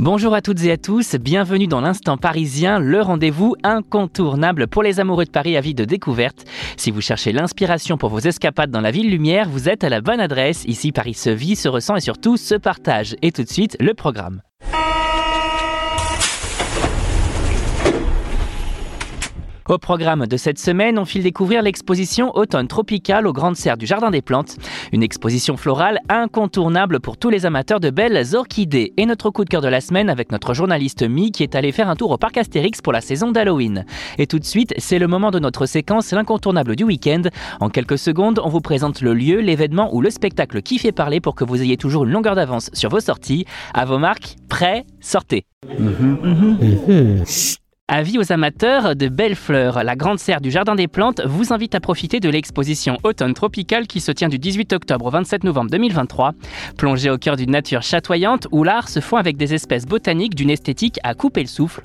Bonjour à toutes et à tous, bienvenue dans l'instant parisien, le rendez-vous incontournable pour les amoureux de Paris à vie de découverte. Si vous cherchez l'inspiration pour vos escapades dans la ville lumière, vous êtes à la bonne adresse. Ici, Paris se vit, se ressent et surtout se partage. Et tout de suite, le programme. Au programme de cette semaine, on file découvrir l'exposition Automne tropical aux grandes serres du Jardin des Plantes. Une exposition florale incontournable pour tous les amateurs de belles orchidées. Et notre coup de cœur de la semaine avec notre journaliste Mi qui est allé faire un tour au parc Astérix pour la saison d'Halloween. Et tout de suite, c'est le moment de notre séquence L'incontournable du week-end. En quelques secondes, on vous présente le lieu, l'événement ou le spectacle qui fait parler pour que vous ayez toujours une longueur d'avance sur vos sorties. À vos marques, prêts, sortez. Avis aux amateurs de belles fleurs, la grande serre du Jardin des Plantes vous invite à profiter de l'exposition Automne Tropical qui se tient du 18 octobre au 27 novembre 2023. Plongez au cœur d'une nature chatoyante où l'art se fond avec des espèces botaniques d'une esthétique à couper le souffle.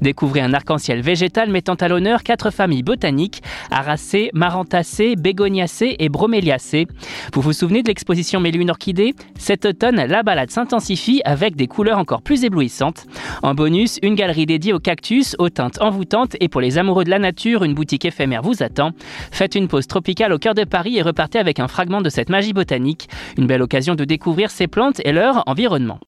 Découvrez un arc-en-ciel végétal mettant à l'honneur quatre familles botaniques, Aracées, Marantacées, Bégoniacées et Broméliacées. Vous vous souvenez de l'exposition Mêlée une orchidée Cet automne, la balade s'intensifie avec des couleurs encore plus éblouissantes. En bonus, une galerie dédiée aux cactus, teintes envoûtantes et pour les amoureux de la nature, une boutique éphémère vous attend. Faites une pause tropicale au cœur de Paris et repartez avec un fragment de cette magie botanique. Une belle occasion de découvrir ces plantes et leur environnement.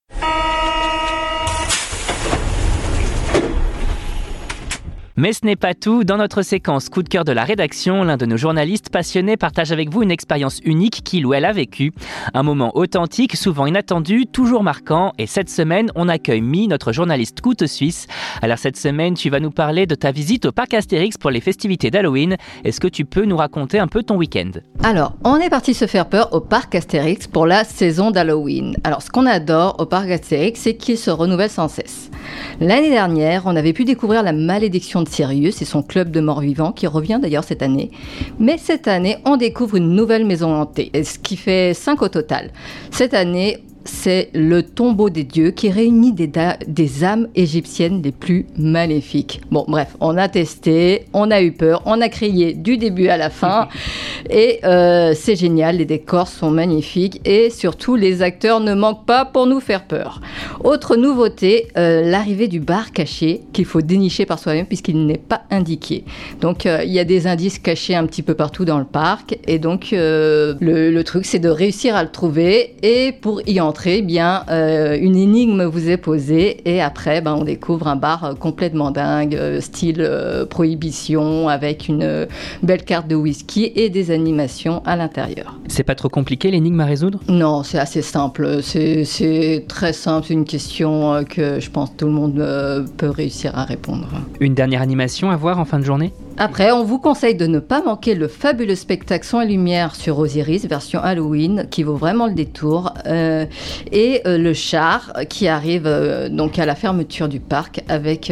Mais ce n'est pas tout. Dans notre séquence coup de cœur de la rédaction, l'un de nos journalistes passionnés partage avec vous une expérience unique qu'il ou elle a vécue. Un moment authentique, souvent inattendu, toujours marquant. Et cette semaine, on accueille Mi, notre journaliste couteau suisse. Alors cette semaine, tu vas nous parler de ta visite au parc Astérix pour les festivités d'Halloween. Est-ce que tu peux nous raconter un peu ton week-end? Alors, on est parti se faire peur au parc Astérix pour la saison d'Halloween. Alors, ce qu'on adore au parc Astérix, c'est qu'il se renouvelle sans cesse. L'année dernière, on avait pu découvrir la malédiction de Sirius et son club de morts-vivants qui revient d'ailleurs cette année. Mais cette année, on découvre une nouvelle maison hantée, ce qui fait 5 au total. Cette année, c'est le tombeau des dieux qui réunit des, des, âmes égyptiennes les plus maléfiques. Bon, bref, on a testé, on a eu peur, on a crié du début à la fin, et euh, c'est génial, les décors sont magnifiques, et surtout les acteurs ne manquent pas pour nous faire peur. Autre nouveauté, euh, l'arrivée du bar caché qu'il faut dénicher par soi-même puisqu'il n'est pas indiqué. Donc euh, il y a des indices cachés un petit peu partout dans le parc, et donc le, le, truc c'est de réussir à le trouver, et pour y entrer, bien, euh, une énigme vous est posée et après, ben, on découvre un bar euh, complètement dingue, euh, style prohibition, avec une belle carte de whisky et des animations à l'intérieur. C'est pas trop compliqué l'énigme à résoudre? Non, c'est assez simple. C'est très simple. C'est une question que je pense tout le monde peut réussir à répondre. Une dernière animation à voir en fin de journée? Après, on vous conseille de ne pas manquer le fabuleux spectacle Son et Lumière sur Osiris, version Halloween, qui vaut vraiment le détour, euh, et euh, le char qui arrive euh, donc à la fermeture du parc avec,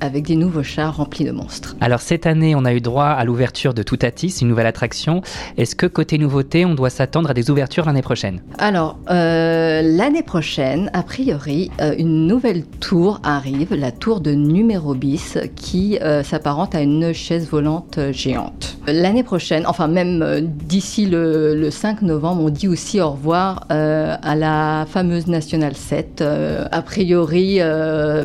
avec des nouveaux chars remplis de monstres. Alors cette année, on a eu droit à l'ouverture de Toutatis, une nouvelle attraction. Est-ce que côté nouveauté, on doit s'attendre à des ouvertures l'année prochaine? Alors, l'année prochaine, a priori, une nouvelle tour arrive, la tour de numéro bis, qui s'apparente à une volante géante. L'année prochaine, enfin même euh, d'ici le, 5 novembre, on dit aussi au revoir euh, à la fameuse National 7. Euh, a priori,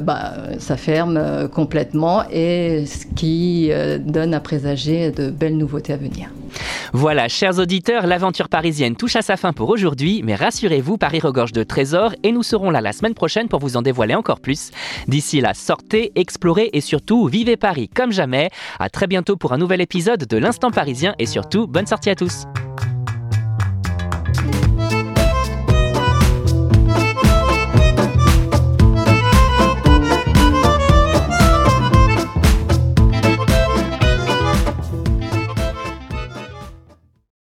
bah, ça ferme complètement et ce qui donne à présager de belles nouveautés à venir. Voilà, chers auditeurs, l'aventure parisienne touche à sa fin pour aujourd'hui, mais rassurez-vous, Paris regorge de trésors et nous serons là la semaine prochaine pour vous en dévoiler encore plus. D'ici là, sortez, explorez et surtout vivez Paris comme jamais. À très bientôt pour un nouvel épisode de l'Instant Parisien et surtout bonne sortie à tous.